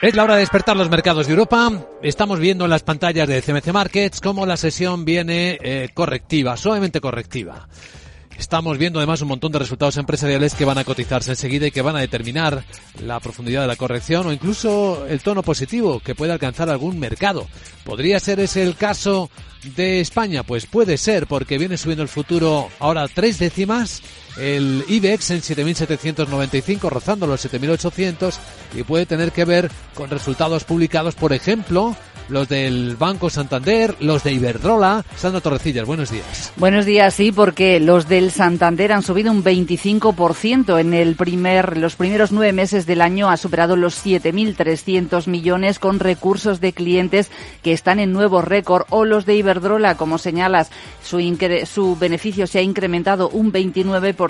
Es la hora de despertar los mercados de Europa. Estamos viendo en las pantallas de CMC Markets cómo la sesión viene eh, correctiva, suavemente correctiva. Estamos viendo además un montón de resultados empresariales que van a cotizarse enseguida y que van a determinar la profundidad de la corrección o incluso el tono positivo que puede alcanzar algún mercado. ¿Podría ser ese el caso de España? Pues puede ser porque viene subiendo el futuro ahora tres décimas el IBEX en 7.795, rozando los 7.800 y puede tener que ver con resultados publicados, por ejemplo, los del Banco Santander, los de Iberdrola. Sandra Torrecillas, buenos días. Buenos días, sí, porque los del Santander han subido un 25% en el primer, los primeros nueve meses del año, ha superado los 7.300 millones con recursos de clientes que están en nuevo récord, o los de Iberdrola, como señalas, su, su beneficio se ha incrementado un 29%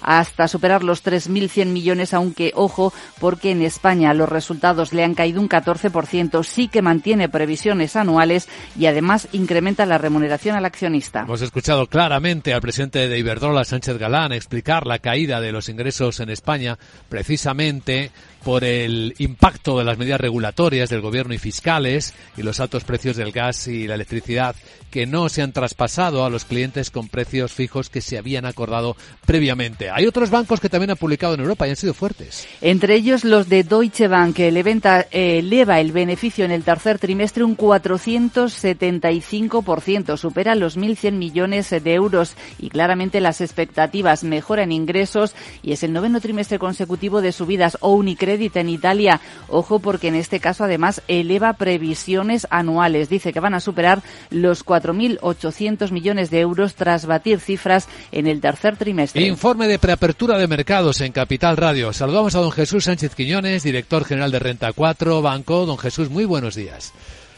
hasta superar los 3.100 millones, aunque ojo, porque en España los resultados le han caído un 14%, sí que mantiene tiene previsiones anuales y además incrementa la remuneración al accionista. Hemos escuchado claramente al presidente de Iberdrola, Sánchez Galán, explicar la caída de los ingresos en España precisamente por el impacto de las medidas regulatorias del gobierno y fiscales y los altos precios del gas y la electricidad que no se han traspasado a los clientes con precios fijos que se habían acordado previamente. Hay otros bancos que también han publicado en Europa y han sido fuertes. Entre ellos los de Deutsche Bank, que eleva el beneficio en el tercer trimestre un 475%, supera los 1.100 millones de euros y claramente las expectativas mejoran ingresos y es el noveno trimestre consecutivo de subidas o Unicredit en Italia. Ojo porque en este caso además eleva previsiones anuales. Dice que van a superar los 4.800 millones de euros tras batir cifras en el tercer trimestre. Informe de preapertura de mercados en Capital Radio. Saludamos a don Jesús Sánchez Quiñones, director general de Renta 4 Banco. Don Jesús, muy buenos días.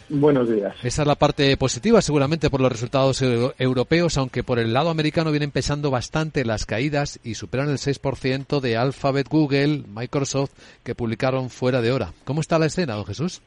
Buenos días. Esa es la parte positiva, seguramente por los resultados europeos, aunque por el lado americano vienen pesando bastante las caídas y superan el 6% de Alphabet, Google, Microsoft, que publicaron fuera de hora. ¿Cómo está la escena, don Jesús?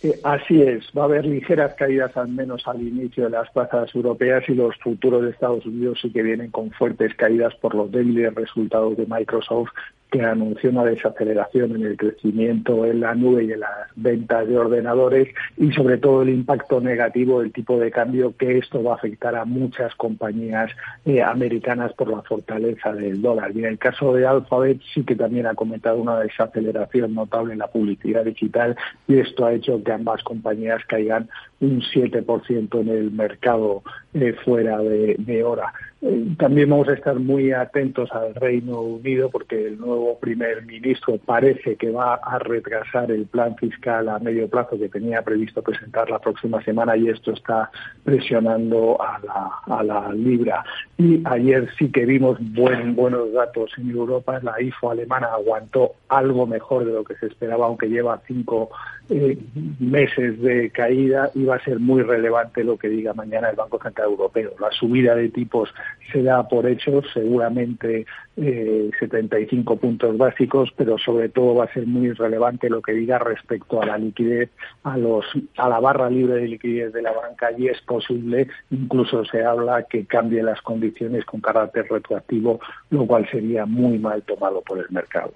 Eh, así es, va a haber ligeras caídas al menos al inicio de las plazas europeas y los futuros de Estados Unidos sí que vienen con fuertes caídas por los débiles resultados de Microsoft que anunció una desaceleración en el crecimiento en la nube y en las ventas de ordenadores y sobre todo el impacto negativo del tipo de cambio que esto va a afectar a muchas compañías eh, americanas por la fortaleza del dólar. Y en el caso de Alphabet sí que también ha comentado una desaceleración notable en la publicidad digital y esto ha hecho que ambas compañías caigan un 7% en el mercado eh, fuera de hora. Eh, también vamos a estar muy atentos al Reino Unido porque el nuevo primer ministro parece que va a retrasar el plan fiscal a medio plazo que tenía previsto presentar la próxima semana y esto está presionando a la, a la libra. Y ayer sí que vimos buen, buenos datos en Europa. La IFO alemana aguantó algo mejor de lo que se esperaba, aunque lleva cinco eh, meses de caída y va a ser muy relevante lo que diga mañana el Banco Central Europeo. La subida de tipos se da por hecho, seguramente eh, 75 puntos básicos, pero sobre todo va a ser muy relevante lo que diga respecto a la liquidez, a, los, a la barra libre de liquidez de la banca y es posible, incluso se habla que cambie las condiciones con carácter retroactivo, lo cual sería muy mal tomado por el mercado.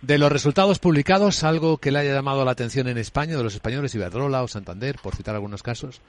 De los resultados publicados, algo que le haya llamado la atención en España, de los españoles, Iberdrola o Santander, por citar algunos casos.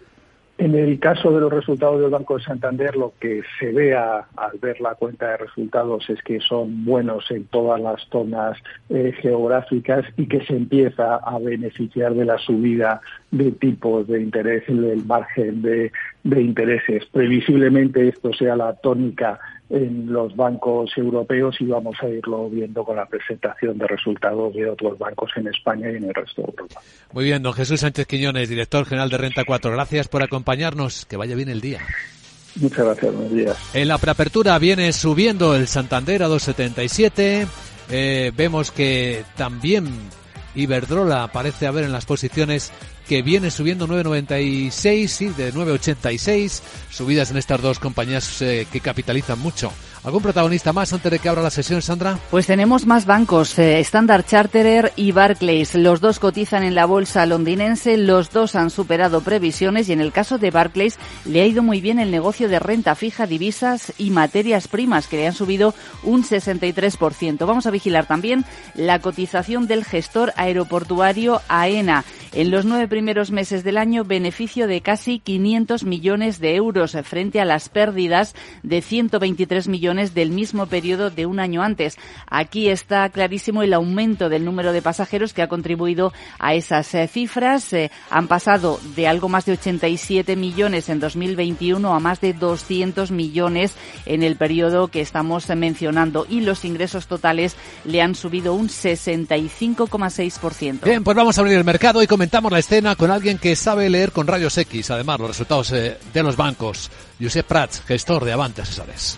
En el caso de los resultados del Banco de Santander, lo que se ve al ver la cuenta de resultados es que son buenos en todas las zonas eh, geográficas y que se empieza a beneficiar de la subida de tipos de interés en el margen de intereses. Previsiblemente esto sea la tónica en los bancos europeos y vamos a irlo viendo con la presentación de resultados de otros bancos en España y en el resto de Europa. Muy bien, don Jesús Sánchez Quiñones, director general de Renta 4. Gracias por acompañarnos. Que vaya bien el día. Muchas gracias, buenos días. En la preapertura viene subiendo el Santander a 2,77. Eh, vemos que también Iberdrola parece haber en las posiciones que viene subiendo 9,96, sí, de 9,86, subidas en estas dos compañías eh, que capitalizan mucho ¿Algún protagonista más antes de que abra la sesión, Sandra? Pues tenemos más bancos, eh, Standard Charterer y Barclays. Los dos cotizan en la bolsa londinense, los dos han superado previsiones y en el caso de Barclays le ha ido muy bien el negocio de renta fija, divisas y materias primas, que le han subido un 63%. Vamos a vigilar también la cotización del gestor aeroportuario AENA. En los nueve primeros meses del año, beneficio de casi 500 millones de euros frente a las pérdidas de 123 millones del mismo periodo de un año antes. Aquí está clarísimo el aumento del número de pasajeros que ha contribuido a esas eh, cifras. Eh, han pasado de algo más de 87 millones en 2021 a más de 200 millones en el periodo que estamos mencionando y los ingresos totales le han subido un 65,6%. Bien, pues vamos a abrir el mercado y comentamos la escena con alguien que sabe leer con rayos X, además, los resultados eh, de los bancos. Josep Prats, gestor de Avante Asesores.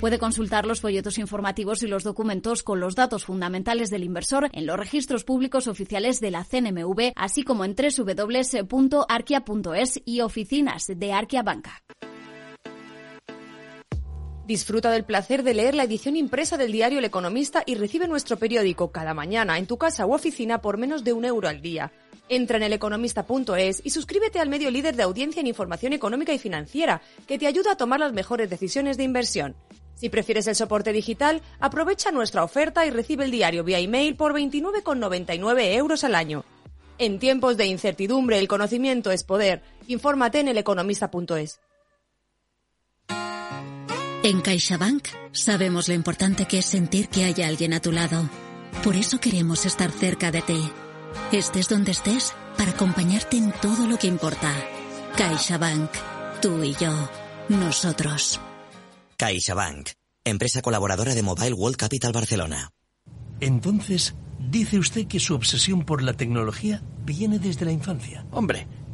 Puede consultar los folletos informativos y los documentos con los datos fundamentales del inversor en los registros públicos oficiales de la CNMV, así como en www.arquia.es y oficinas de Arquia Banca. Disfruta del placer de leer la edición impresa del diario El Economista y recibe nuestro periódico cada mañana en tu casa u oficina por menos de un euro al día. Entra en eleconomista.es y suscríbete al medio líder de audiencia en información económica y financiera, que te ayuda a tomar las mejores decisiones de inversión. Si prefieres el soporte digital, aprovecha nuestra oferta y recibe el diario vía email por 29,99 euros al año. En tiempos de incertidumbre, el conocimiento es poder. Infórmate en eleconomista.es. En CaixaBank sabemos lo importante que es sentir que hay alguien a tu lado. Por eso queremos estar cerca de ti. Estés donde estés para acompañarte en todo lo que importa. CaixaBank. Tú y yo. Nosotros. CaixaBank, empresa colaboradora de Mobile World Capital Barcelona. Entonces, dice usted que su obsesión por la tecnología viene desde la infancia. Hombre,